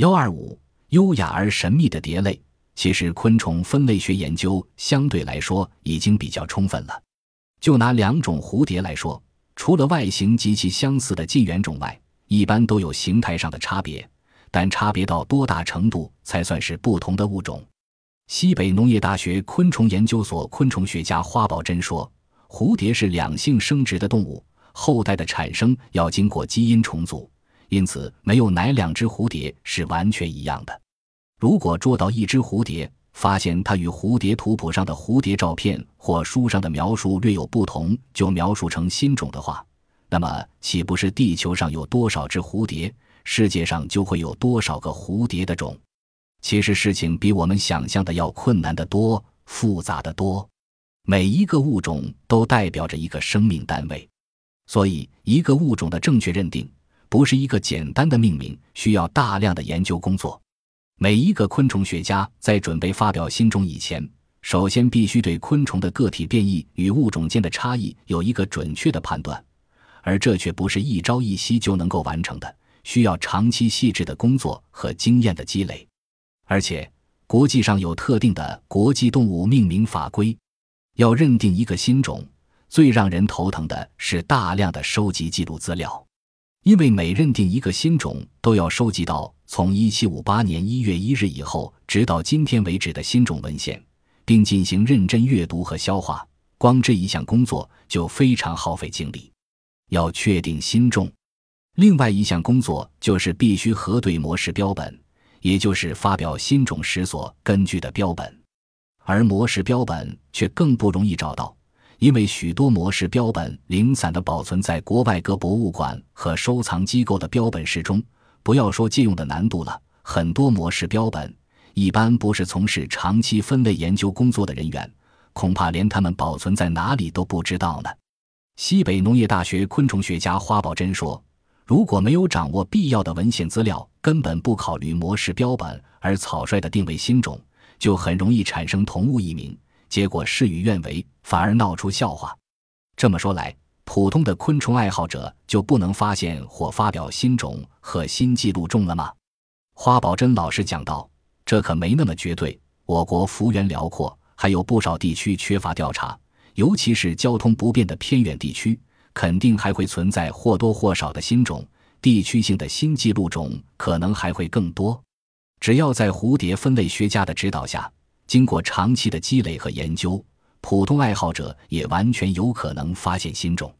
幺二五，优雅而神秘的蝶类。其实，昆虫分类学研究相对来说已经比较充分了。就拿两种蝴蝶来说，除了外形极其相似的近缘种外，一般都有形态上的差别。但差别到多大程度才算是不同的物种？西北农业大学昆虫研究所昆虫学家花宝珍说：“蝴蝶是两性生殖的动物，后代的产生要经过基因重组，因此没有哪两只蝴蝶是完全一样的。如果捉到一只蝴蝶，发现它与蝴蝶图谱上的蝴蝶照片或书上的描述略有不同，就描述成新种的话，那么岂不是地球上有多少只蝴蝶？”世界上就会有多少个蝴蝶的种？其实事情比我们想象的要困难得多，复杂的多。每一个物种都代表着一个生命单位，所以一个物种的正确认定不是一个简单的命名，需要大量的研究工作。每一个昆虫学家在准备发表新种以前，首先必须对昆虫的个体变异与物种间的差异有一个准确的判断，而这却不是一朝一夕就能够完成的。需要长期细致的工作和经验的积累，而且国际上有特定的国际动物命名法规。要认定一个新种，最让人头疼的是大量的收集记录资料，因为每认定一个新种，都要收集到从1758年1月1日以后直到今天为止的新种文献，并进行认真阅读和消化。光这一项工作就非常耗费精力。要确定新种。另外一项工作就是必须核对模式标本，也就是发表新种时所根据的标本，而模式标本却更不容易找到，因为许多模式标本零散地保存在国外各博物馆和收藏机构的标本室中。不要说借用的难度了，很多模式标本一般不是从事长期分类研究工作的人员，恐怕连他们保存在哪里都不知道呢。西北农业大学昆虫学家花宝珍说。如果没有掌握必要的文献资料，根本不考虑模式标本而草率的定位新种，就很容易产生同物异名，结果事与愿违，反而闹出笑话。这么说来，普通的昆虫爱好者就不能发现或发表新种和新记录种了吗？花宝珍老师讲道：“这可没那么绝对。我国幅员辽阔，还有不少地区缺乏调查，尤其是交通不便的偏远地区。”肯定还会存在或多或少的新种，地区性的新记录种可能还会更多。只要在蝴蝶分类学家的指导下，经过长期的积累和研究，普通爱好者也完全有可能发现新种。